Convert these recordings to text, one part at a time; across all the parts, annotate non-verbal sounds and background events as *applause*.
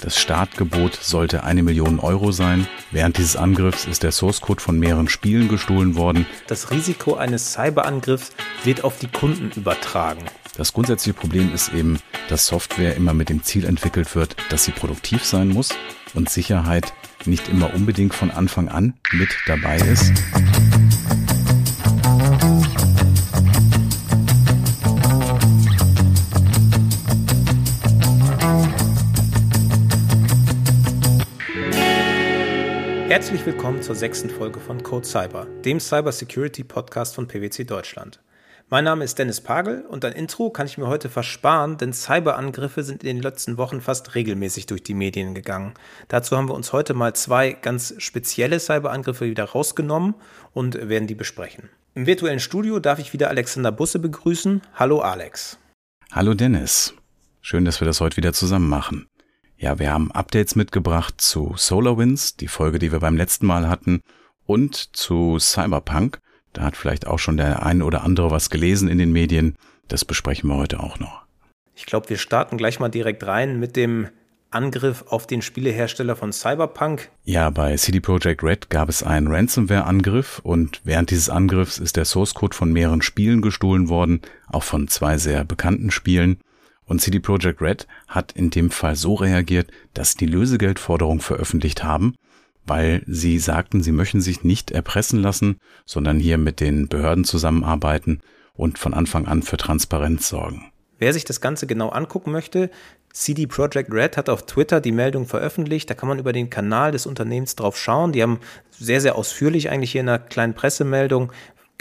Das Startgebot sollte eine Million Euro sein. Während dieses Angriffs ist der Source Code von mehreren Spielen gestohlen worden. Das Risiko eines Cyberangriffs wird auf die Kunden übertragen. Das grundsätzliche Problem ist eben, dass Software immer mit dem Ziel entwickelt wird, dass sie produktiv sein muss und Sicherheit nicht immer unbedingt von Anfang an mit dabei ist. Herzlich willkommen zur sechsten Folge von Code Cyber, dem Cybersecurity Podcast von PwC Deutschland. Mein Name ist Dennis Pagel und ein Intro kann ich mir heute versparen, denn Cyberangriffe sind in den letzten Wochen fast regelmäßig durch die Medien gegangen. Dazu haben wir uns heute mal zwei ganz spezielle Cyberangriffe wieder rausgenommen und werden die besprechen. Im virtuellen Studio darf ich wieder Alexander Busse begrüßen. Hallo Alex. Hallo Dennis. Schön, dass wir das heute wieder zusammen machen. Ja, wir haben Updates mitgebracht zu SolarWinds, die Folge, die wir beim letzten Mal hatten, und zu Cyberpunk. Da hat vielleicht auch schon der eine oder andere was gelesen in den Medien. Das besprechen wir heute auch noch. Ich glaube, wir starten gleich mal direkt rein mit dem Angriff auf den Spielehersteller von Cyberpunk. Ja, bei CD Projekt Red gab es einen Ransomware-Angriff und während dieses Angriffs ist der Source Code von mehreren Spielen gestohlen worden, auch von zwei sehr bekannten Spielen. Und CD Projekt Red hat in dem Fall so reagiert, dass sie die Lösegeldforderung veröffentlicht haben, weil sie sagten, sie möchten sich nicht erpressen lassen, sondern hier mit den Behörden zusammenarbeiten und von Anfang an für Transparenz sorgen. Wer sich das Ganze genau angucken möchte, CD Projekt Red hat auf Twitter die Meldung veröffentlicht. Da kann man über den Kanal des Unternehmens drauf schauen. Die haben sehr, sehr ausführlich eigentlich hier in einer kleinen Pressemeldung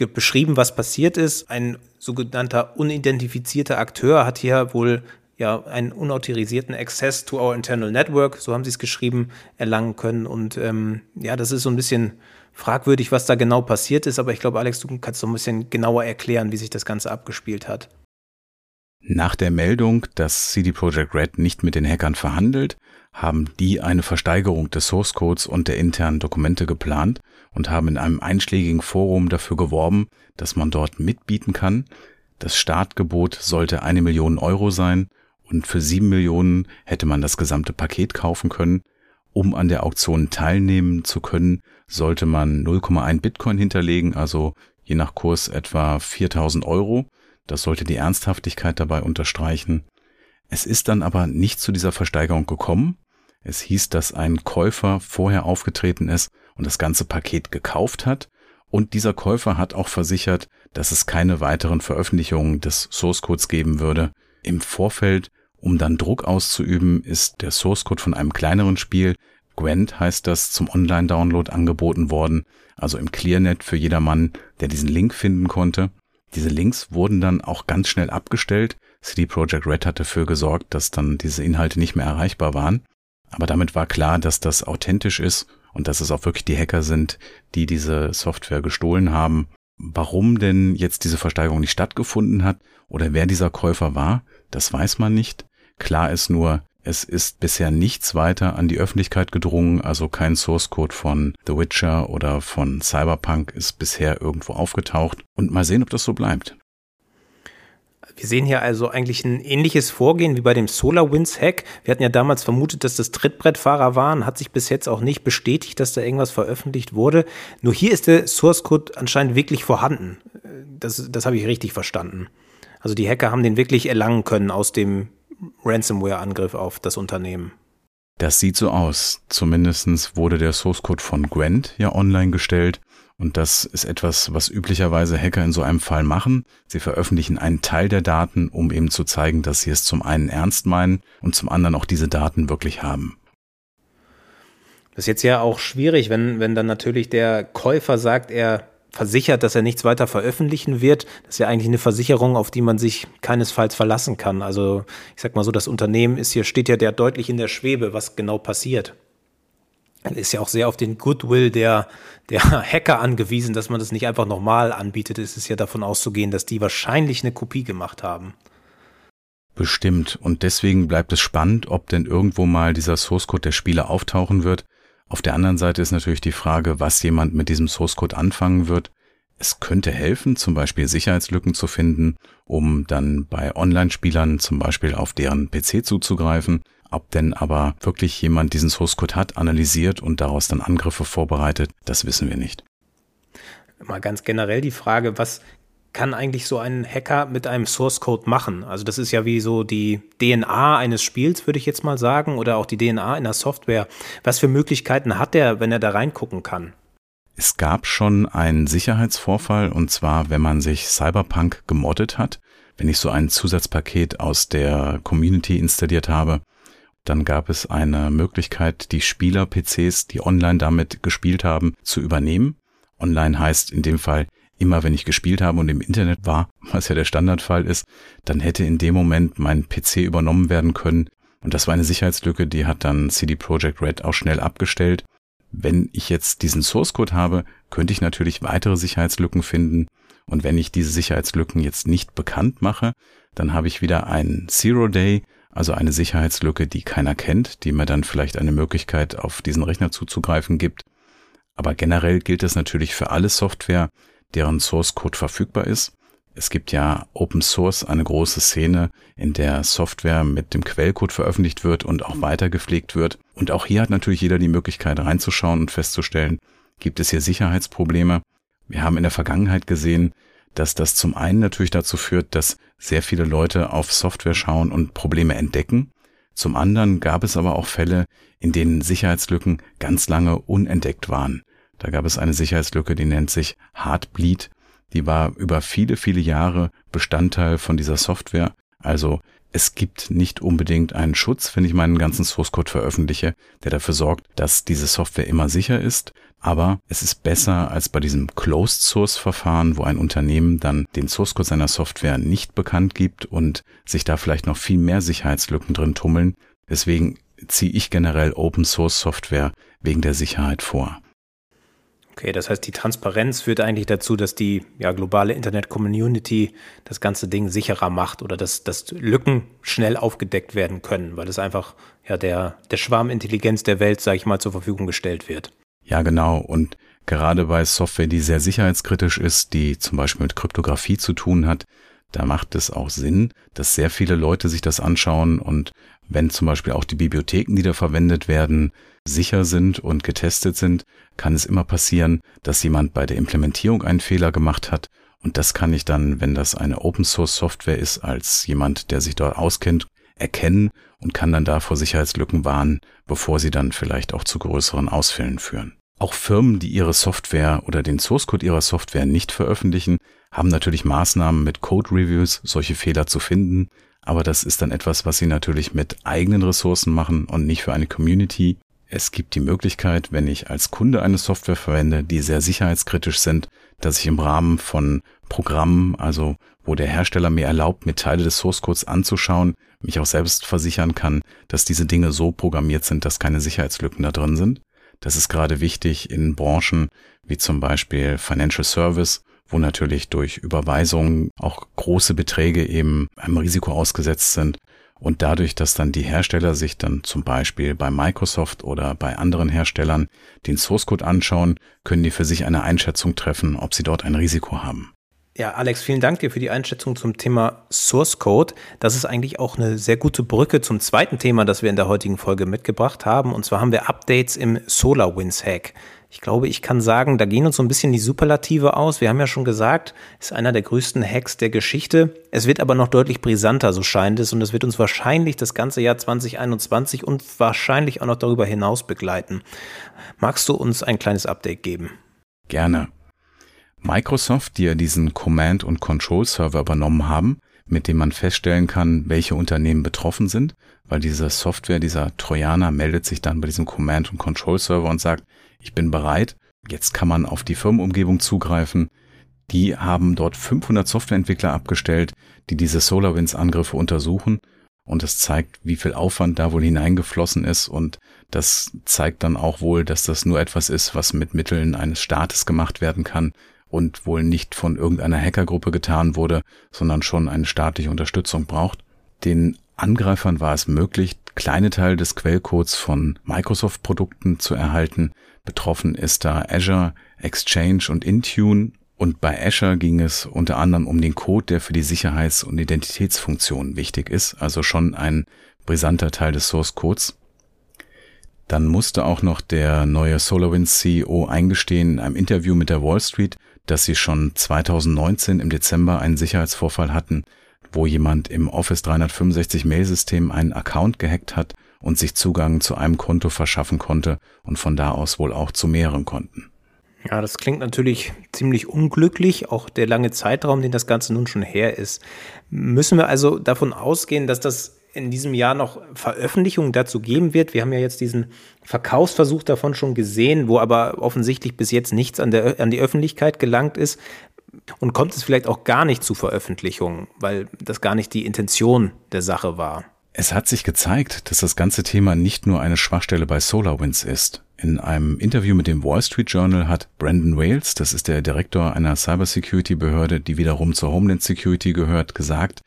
beschrieben, was passiert ist. Ein sogenannter unidentifizierter Akteur hat hier wohl ja einen unautorisierten Access to our internal network, so haben sie es geschrieben, erlangen können. Und ähm, ja, das ist so ein bisschen fragwürdig, was da genau passiert ist. Aber ich glaube, Alex, du kannst so ein bisschen genauer erklären, wie sich das Ganze abgespielt hat. Nach der Meldung, dass CD Projekt Red nicht mit den Hackern verhandelt, haben die eine Versteigerung des Source Codes und der internen Dokumente geplant und haben in einem einschlägigen Forum dafür geworben, dass man dort mitbieten kann. Das Startgebot sollte eine Million Euro sein und für sieben Millionen hätte man das gesamte Paket kaufen können. Um an der Auktion teilnehmen zu können, sollte man 0,1 Bitcoin hinterlegen, also je nach Kurs etwa 4000 Euro. Das sollte die Ernsthaftigkeit dabei unterstreichen. Es ist dann aber nicht zu dieser Versteigerung gekommen. Es hieß, dass ein Käufer vorher aufgetreten ist und das ganze Paket gekauft hat. Und dieser Käufer hat auch versichert, dass es keine weiteren Veröffentlichungen des Source Codes geben würde. Im Vorfeld, um dann Druck auszuüben, ist der Source Code von einem kleineren Spiel, Gwent heißt das, zum Online-Download angeboten worden, also im Clearnet für jedermann, der diesen Link finden konnte. Diese Links wurden dann auch ganz schnell abgestellt. CD Projekt Red hat dafür gesorgt, dass dann diese Inhalte nicht mehr erreichbar waren. Aber damit war klar, dass das authentisch ist und dass es auch wirklich die Hacker sind, die diese Software gestohlen haben. Warum denn jetzt diese Versteigerung nicht stattgefunden hat oder wer dieser Käufer war, das weiß man nicht. Klar ist nur, es ist bisher nichts weiter an die Öffentlichkeit gedrungen, also kein Source Code von The Witcher oder von Cyberpunk ist bisher irgendwo aufgetaucht. Und mal sehen, ob das so bleibt. Wir sehen hier also eigentlich ein ähnliches Vorgehen wie bei dem SolarWinds-Hack. Wir hatten ja damals vermutet, dass das Trittbrettfahrer waren, hat sich bis jetzt auch nicht bestätigt, dass da irgendwas veröffentlicht wurde. Nur hier ist der Source Code anscheinend wirklich vorhanden. Das, das habe ich richtig verstanden. Also die Hacker haben den wirklich erlangen können aus dem Ransomware-Angriff auf das Unternehmen. Das sieht so aus. Zumindest wurde der Source Code von Gwent ja online gestellt. Und das ist etwas, was üblicherweise Hacker in so einem Fall machen. Sie veröffentlichen einen Teil der Daten, um eben zu zeigen, dass sie es zum einen ernst meinen und zum anderen auch diese Daten wirklich haben. Das ist jetzt ja auch schwierig, wenn, wenn dann natürlich der Käufer sagt, er versichert, dass er nichts weiter veröffentlichen wird. Das ist ja eigentlich eine Versicherung, auf die man sich keinesfalls verlassen kann. Also ich sag mal so, das Unternehmen ist hier, steht ja der deutlich in der Schwebe, was genau passiert ist ja auch sehr auf den Goodwill der, der *laughs* Hacker angewiesen, dass man das nicht einfach nochmal anbietet. Es ist ja davon auszugehen, dass die wahrscheinlich eine Kopie gemacht haben. Bestimmt. Und deswegen bleibt es spannend, ob denn irgendwo mal dieser Source Code der Spieler auftauchen wird. Auf der anderen Seite ist natürlich die Frage, was jemand mit diesem Source Code anfangen wird. Es könnte helfen, zum Beispiel Sicherheitslücken zu finden, um dann bei Online-Spielern zum Beispiel auf deren PC zuzugreifen. Ob denn aber wirklich jemand diesen Source Code hat, analysiert und daraus dann Angriffe vorbereitet, das wissen wir nicht. Mal ganz generell die Frage, was kann eigentlich so ein Hacker mit einem Source Code machen? Also das ist ja wie so die DNA eines Spiels, würde ich jetzt mal sagen, oder auch die DNA in der Software. Was für Möglichkeiten hat er, wenn er da reingucken kann? Es gab schon einen Sicherheitsvorfall und zwar, wenn man sich Cyberpunk gemoddet hat. Wenn ich so ein Zusatzpaket aus der Community installiert habe, dann gab es eine Möglichkeit, die Spieler-PCs, die online damit gespielt haben, zu übernehmen. Online heißt in dem Fall, immer wenn ich gespielt habe und im Internet war, *laughs* was ja der Standardfall ist, dann hätte in dem Moment mein PC übernommen werden können. Und das war eine Sicherheitslücke, die hat dann CD Projekt Red auch schnell abgestellt. Wenn ich jetzt diesen Source Code habe, könnte ich natürlich weitere Sicherheitslücken finden. Und wenn ich diese Sicherheitslücken jetzt nicht bekannt mache, dann habe ich wieder einen Zero Day, also eine Sicherheitslücke, die keiner kennt, die mir dann vielleicht eine Möglichkeit auf diesen Rechner zuzugreifen gibt. Aber generell gilt das natürlich für alle Software, deren Source Code verfügbar ist. Es gibt ja Open Source eine große Szene, in der Software mit dem Quellcode veröffentlicht wird und auch weiter gepflegt wird. Und auch hier hat natürlich jeder die Möglichkeit reinzuschauen und festzustellen, gibt es hier Sicherheitsprobleme. Wir haben in der Vergangenheit gesehen, dass das zum einen natürlich dazu führt, dass sehr viele Leute auf Software schauen und Probleme entdecken. Zum anderen gab es aber auch Fälle, in denen Sicherheitslücken ganz lange unentdeckt waren. Da gab es eine Sicherheitslücke, die nennt sich Heartbleed. Die war über viele, viele Jahre Bestandteil von dieser Software. Also es gibt nicht unbedingt einen Schutz, wenn ich meinen ganzen Source Code veröffentliche, der dafür sorgt, dass diese Software immer sicher ist. Aber es ist besser als bei diesem Closed Source Verfahren, wo ein Unternehmen dann den Source Code seiner Software nicht bekannt gibt und sich da vielleicht noch viel mehr Sicherheitslücken drin tummeln. Deswegen ziehe ich generell Open Source Software wegen der Sicherheit vor. Okay, das heißt, die Transparenz führt eigentlich dazu, dass die ja, globale Internet-Community das ganze Ding sicherer macht oder dass, dass Lücken schnell aufgedeckt werden können, weil es einfach ja der, der Schwarmintelligenz der Welt, sage ich mal, zur Verfügung gestellt wird. Ja, genau. Und gerade bei Software, die sehr sicherheitskritisch ist, die zum Beispiel mit Kryptographie zu tun hat, da macht es auch Sinn, dass sehr viele Leute sich das anschauen und wenn zum Beispiel auch die Bibliotheken, die da verwendet werden, sicher sind und getestet sind, kann es immer passieren, dass jemand bei der Implementierung einen Fehler gemacht hat. Und das kann ich dann, wenn das eine Open Source Software ist, als jemand, der sich dort auskennt, erkennen und kann dann da vor Sicherheitslücken warnen, bevor sie dann vielleicht auch zu größeren Ausfällen führen. Auch Firmen, die ihre Software oder den Source Code ihrer Software nicht veröffentlichen, haben natürlich Maßnahmen mit Code Reviews, solche Fehler zu finden. Aber das ist dann etwas, was sie natürlich mit eigenen Ressourcen machen und nicht für eine Community. Es gibt die Möglichkeit, wenn ich als Kunde eine Software verwende, die sehr sicherheitskritisch sind, dass ich im Rahmen von Programmen, also wo der Hersteller mir erlaubt, mir Teile des Source Codes anzuschauen, mich auch selbst versichern kann, dass diese Dinge so programmiert sind, dass keine Sicherheitslücken da drin sind. Das ist gerade wichtig in Branchen wie zum Beispiel Financial Service, wo natürlich durch Überweisungen auch große Beträge eben einem Risiko ausgesetzt sind und dadurch, dass dann die Hersteller sich dann zum Beispiel bei Microsoft oder bei anderen Herstellern den Source Code anschauen, können die für sich eine Einschätzung treffen, ob sie dort ein Risiko haben. Ja, Alex, vielen Dank dir für die Einschätzung zum Thema Source Code. Das ist eigentlich auch eine sehr gute Brücke zum zweiten Thema, das wir in der heutigen Folge mitgebracht haben. Und zwar haben wir Updates im SolarWinds Hack. Ich glaube, ich kann sagen, da gehen uns so ein bisschen die Superlative aus. Wir haben ja schon gesagt, ist einer der größten Hacks der Geschichte. Es wird aber noch deutlich brisanter, so scheint es. Und es wird uns wahrscheinlich das ganze Jahr 2021 und wahrscheinlich auch noch darüber hinaus begleiten. Magst du uns ein kleines Update geben? Gerne. Microsoft, die ja diesen Command- und Control-Server übernommen haben, mit dem man feststellen kann, welche Unternehmen betroffen sind, weil diese Software, dieser Trojaner meldet sich dann bei diesem Command- und Control-Server und sagt, ich bin bereit, jetzt kann man auf die Firmenumgebung zugreifen. Die haben dort 500 Softwareentwickler abgestellt, die diese SolarWinds-Angriffe untersuchen und das zeigt, wie viel Aufwand da wohl hineingeflossen ist und das zeigt dann auch wohl, dass das nur etwas ist, was mit Mitteln eines Staates gemacht werden kann und wohl nicht von irgendeiner Hackergruppe getan wurde, sondern schon eine staatliche Unterstützung braucht. Den Angreifern war es möglich, kleine Teile des Quellcodes von Microsoft-Produkten zu erhalten, Betroffen ist da Azure, Exchange und Intune. Und bei Azure ging es unter anderem um den Code, der für die Sicherheits- und Identitätsfunktion wichtig ist. Also schon ein brisanter Teil des Source Codes. Dann musste auch noch der neue SolarWinds CEO eingestehen in einem Interview mit der Wall Street, dass sie schon 2019 im Dezember einen Sicherheitsvorfall hatten, wo jemand im Office 365 Mailsystem einen Account gehackt hat und sich Zugang zu einem Konto verschaffen konnte und von da aus wohl auch zu mehreren Konten. Ja, das klingt natürlich ziemlich unglücklich, auch der lange Zeitraum, den das Ganze nun schon her ist. Müssen wir also davon ausgehen, dass das in diesem Jahr noch Veröffentlichungen dazu geben wird. Wir haben ja jetzt diesen Verkaufsversuch davon schon gesehen, wo aber offensichtlich bis jetzt nichts an, der, an die Öffentlichkeit gelangt ist. Und kommt es vielleicht auch gar nicht zu Veröffentlichungen, weil das gar nicht die Intention der Sache war. Es hat sich gezeigt, dass das ganze Thema nicht nur eine Schwachstelle bei SolarWinds ist. In einem Interview mit dem Wall Street Journal hat Brandon Wales, das ist der Direktor einer Cybersecurity-Behörde, die wiederum zur Homeland Security gehört, gesagt,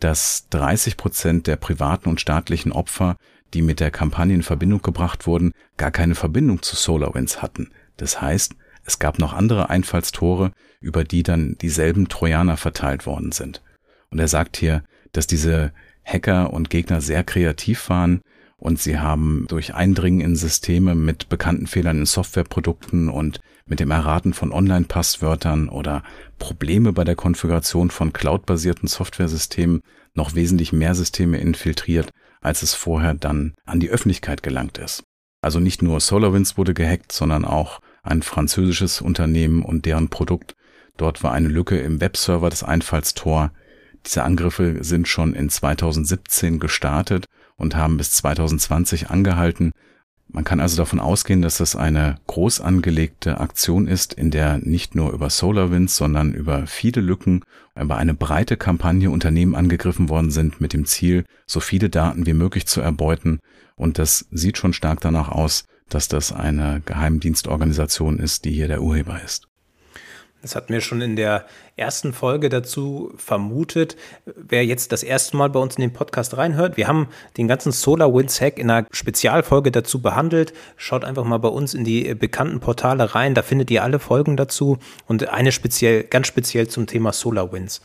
dass 30 Prozent der privaten und staatlichen Opfer, die mit der Kampagne in Verbindung gebracht wurden, gar keine Verbindung zu SolarWinds hatten. Das heißt, es gab noch andere Einfallstore, über die dann dieselben Trojaner verteilt worden sind. Und er sagt hier, dass diese Hacker und Gegner sehr kreativ waren und sie haben durch Eindringen in Systeme mit bekannten Fehlern in Softwareprodukten und mit dem Erraten von Online-Passwörtern oder Probleme bei der Konfiguration von cloud-basierten Softwaresystemen noch wesentlich mehr Systeme infiltriert, als es vorher dann an die Öffentlichkeit gelangt ist. Also nicht nur SolarWinds wurde gehackt, sondern auch ein französisches Unternehmen und deren Produkt. Dort war eine Lücke im Webserver das Einfallstor. Diese Angriffe sind schon in 2017 gestartet und haben bis 2020 angehalten, man kann also davon ausgehen, dass das eine groß angelegte Aktion ist, in der nicht nur über SolarWinds, sondern über viele Lücken, über eine breite Kampagne Unternehmen angegriffen worden sind mit dem Ziel, so viele Daten wie möglich zu erbeuten. Und das sieht schon stark danach aus, dass das eine Geheimdienstorganisation ist, die hier der Urheber ist. Das hatten wir schon in der ersten Folge dazu vermutet. Wer jetzt das erste Mal bei uns in den Podcast reinhört, wir haben den ganzen SolarWinds Hack in einer Spezialfolge dazu behandelt. Schaut einfach mal bei uns in die bekannten Portale rein, da findet ihr alle Folgen dazu und eine speziell, ganz speziell zum Thema SolarWinds.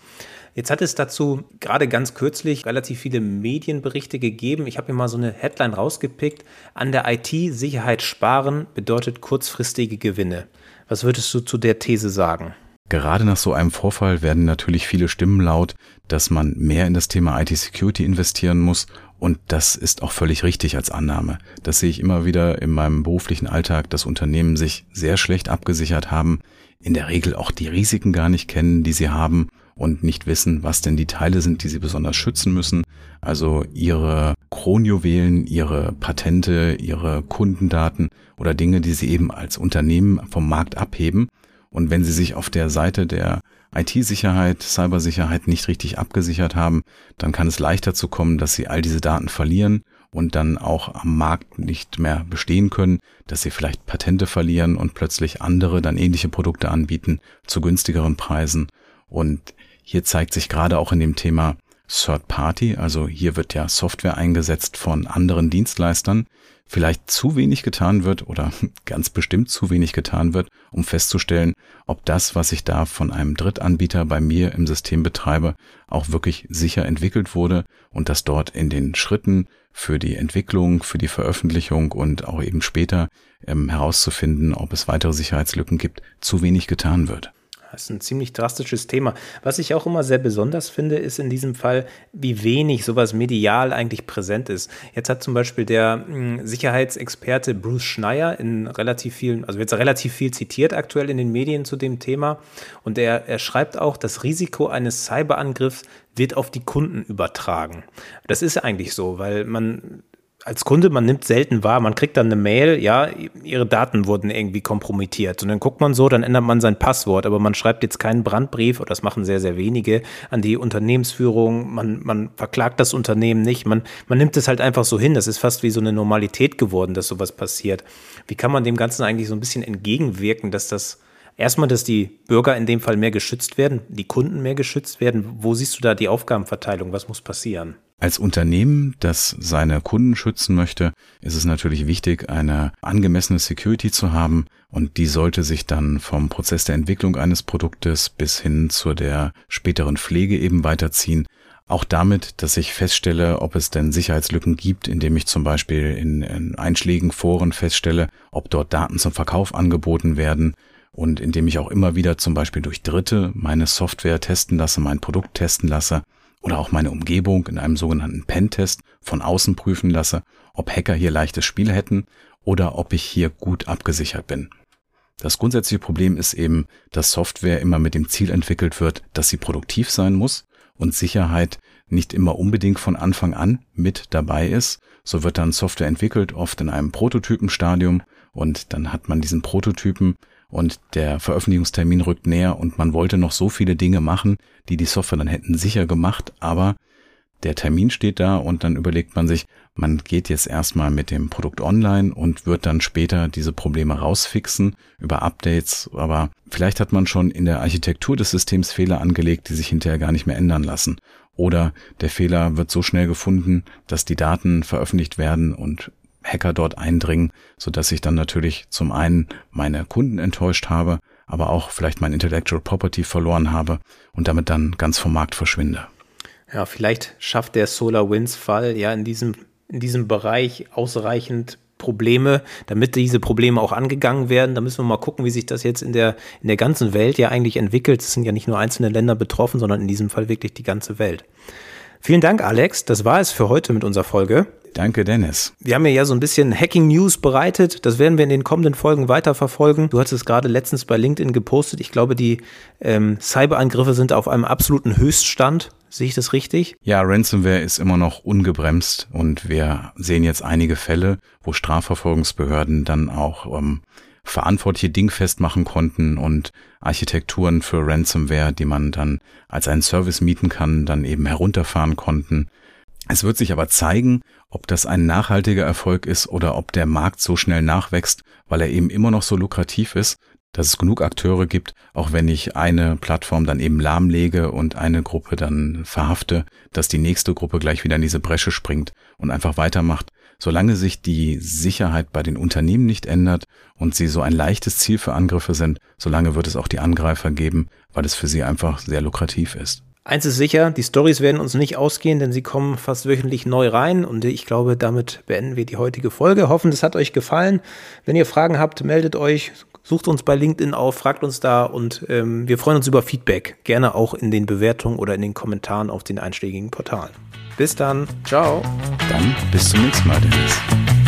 Jetzt hat es dazu gerade ganz kürzlich relativ viele Medienberichte gegeben. Ich habe mir mal so eine Headline rausgepickt. An der IT-Sicherheit sparen bedeutet kurzfristige Gewinne. Was würdest du zu der These sagen? Gerade nach so einem Vorfall werden natürlich viele Stimmen laut, dass man mehr in das Thema IT-Security investieren muss und das ist auch völlig richtig als Annahme. Das sehe ich immer wieder in meinem beruflichen Alltag, dass Unternehmen sich sehr schlecht abgesichert haben, in der Regel auch die Risiken gar nicht kennen, die sie haben und nicht wissen, was denn die Teile sind, die sie besonders schützen müssen. Also ihre Kronjuwelen, ihre Patente, ihre Kundendaten oder Dinge, die sie eben als Unternehmen vom Markt abheben. Und wenn sie sich auf der Seite der IT-Sicherheit, Cybersicherheit nicht richtig abgesichert haben, dann kann es leichter zu kommen, dass sie all diese Daten verlieren und dann auch am Markt nicht mehr bestehen können, dass sie vielleicht Patente verlieren und plötzlich andere dann ähnliche Produkte anbieten zu günstigeren Preisen. Und hier zeigt sich gerade auch in dem Thema Third Party, also hier wird ja Software eingesetzt von anderen Dienstleistern, vielleicht zu wenig getan wird oder *laughs* ganz bestimmt zu wenig getan wird, um festzustellen, ob das, was ich da von einem Drittanbieter bei mir im System betreibe, auch wirklich sicher entwickelt wurde und dass dort in den Schritten für die Entwicklung, für die Veröffentlichung und auch eben später ähm, herauszufinden, ob es weitere Sicherheitslücken gibt, zu wenig getan wird. Das ist ein ziemlich drastisches Thema. Was ich auch immer sehr besonders finde, ist in diesem Fall, wie wenig sowas medial eigentlich präsent ist. Jetzt hat zum Beispiel der hm, Sicherheitsexperte Bruce Schneier in relativ vielen, also wird relativ viel zitiert aktuell in den Medien zu dem Thema. Und er, er schreibt auch, das Risiko eines Cyberangriffs wird auf die Kunden übertragen. Das ist eigentlich so, weil man als Kunde, man nimmt selten wahr, man kriegt dann eine Mail, ja, ihre Daten wurden irgendwie kompromittiert. Und dann guckt man so, dann ändert man sein Passwort, aber man schreibt jetzt keinen Brandbrief, oder das machen sehr, sehr wenige, an die Unternehmensführung, man, man verklagt das Unternehmen nicht, man, man nimmt es halt einfach so hin. Das ist fast wie so eine Normalität geworden, dass sowas passiert. Wie kann man dem Ganzen eigentlich so ein bisschen entgegenwirken, dass das erstmal, dass die Bürger in dem Fall mehr geschützt werden, die Kunden mehr geschützt werden? Wo siehst du da die Aufgabenverteilung? Was muss passieren? Als Unternehmen, das seine Kunden schützen möchte, ist es natürlich wichtig, eine angemessene Security zu haben. Und die sollte sich dann vom Prozess der Entwicklung eines Produktes bis hin zu der späteren Pflege eben weiterziehen. Auch damit, dass ich feststelle, ob es denn Sicherheitslücken gibt, indem ich zum Beispiel in, in einschlägigen Foren feststelle, ob dort Daten zum Verkauf angeboten werden. Und indem ich auch immer wieder zum Beispiel durch Dritte meine Software testen lasse, mein Produkt testen lasse oder auch meine Umgebung in einem sogenannten Pentest von außen prüfen lasse, ob Hacker hier leichtes Spiel hätten oder ob ich hier gut abgesichert bin. Das grundsätzliche Problem ist eben, dass Software immer mit dem Ziel entwickelt wird, dass sie produktiv sein muss und Sicherheit nicht immer unbedingt von Anfang an mit dabei ist. So wird dann Software entwickelt, oft in einem Prototypenstadium und dann hat man diesen Prototypen und der Veröffentlichungstermin rückt näher und man wollte noch so viele Dinge machen, die die Software dann hätten sicher gemacht, aber der Termin steht da und dann überlegt man sich, man geht jetzt erstmal mit dem Produkt online und wird dann später diese Probleme rausfixen über Updates, aber vielleicht hat man schon in der Architektur des Systems Fehler angelegt, die sich hinterher gar nicht mehr ändern lassen. Oder der Fehler wird so schnell gefunden, dass die Daten veröffentlicht werden und Hacker dort eindringen, so dass ich dann natürlich zum einen meine Kunden enttäuscht habe, aber auch vielleicht mein Intellectual Property verloren habe und damit dann ganz vom Markt verschwinde. Ja, vielleicht schafft der SolarWinds-Fall ja in diesem, in diesem Bereich ausreichend Probleme, damit diese Probleme auch angegangen werden. Da müssen wir mal gucken, wie sich das jetzt in der, in der ganzen Welt ja eigentlich entwickelt. Es sind ja nicht nur einzelne Länder betroffen, sondern in diesem Fall wirklich die ganze Welt. Vielen Dank, Alex. Das war es für heute mit unserer Folge. Danke, Dennis. Wir haben ja so ein bisschen Hacking News bereitet. Das werden wir in den kommenden Folgen weiterverfolgen. Du hast es gerade letztens bei LinkedIn gepostet. Ich glaube, die ähm, Cyberangriffe sind auf einem absoluten Höchststand. Sehe ich das richtig? Ja, Ransomware ist immer noch ungebremst und wir sehen jetzt einige Fälle, wo Strafverfolgungsbehörden dann auch ähm, verantwortliche dingfest machen konnten und Architekturen für Ransomware, die man dann als einen Service mieten kann, dann eben herunterfahren konnten. Es wird sich aber zeigen, ob das ein nachhaltiger Erfolg ist oder ob der Markt so schnell nachwächst, weil er eben immer noch so lukrativ ist, dass es genug Akteure gibt, auch wenn ich eine Plattform dann eben lahmlege und eine Gruppe dann verhafte, dass die nächste Gruppe gleich wieder in diese Bresche springt und einfach weitermacht. Solange sich die Sicherheit bei den Unternehmen nicht ändert und sie so ein leichtes Ziel für Angriffe sind, solange wird es auch die Angreifer geben, weil es für sie einfach sehr lukrativ ist. Eins ist sicher, die Stories werden uns nicht ausgehen, denn sie kommen fast wöchentlich neu rein und ich glaube, damit beenden wir die heutige Folge. Hoffen, es hat euch gefallen. Wenn ihr Fragen habt, meldet euch, sucht uns bei LinkedIn auf, fragt uns da und ähm, wir freuen uns über Feedback. Gerne auch in den Bewertungen oder in den Kommentaren auf den einschlägigen Portalen. Bis dann. Ciao. Dann bis zum nächsten Mal, Dennis.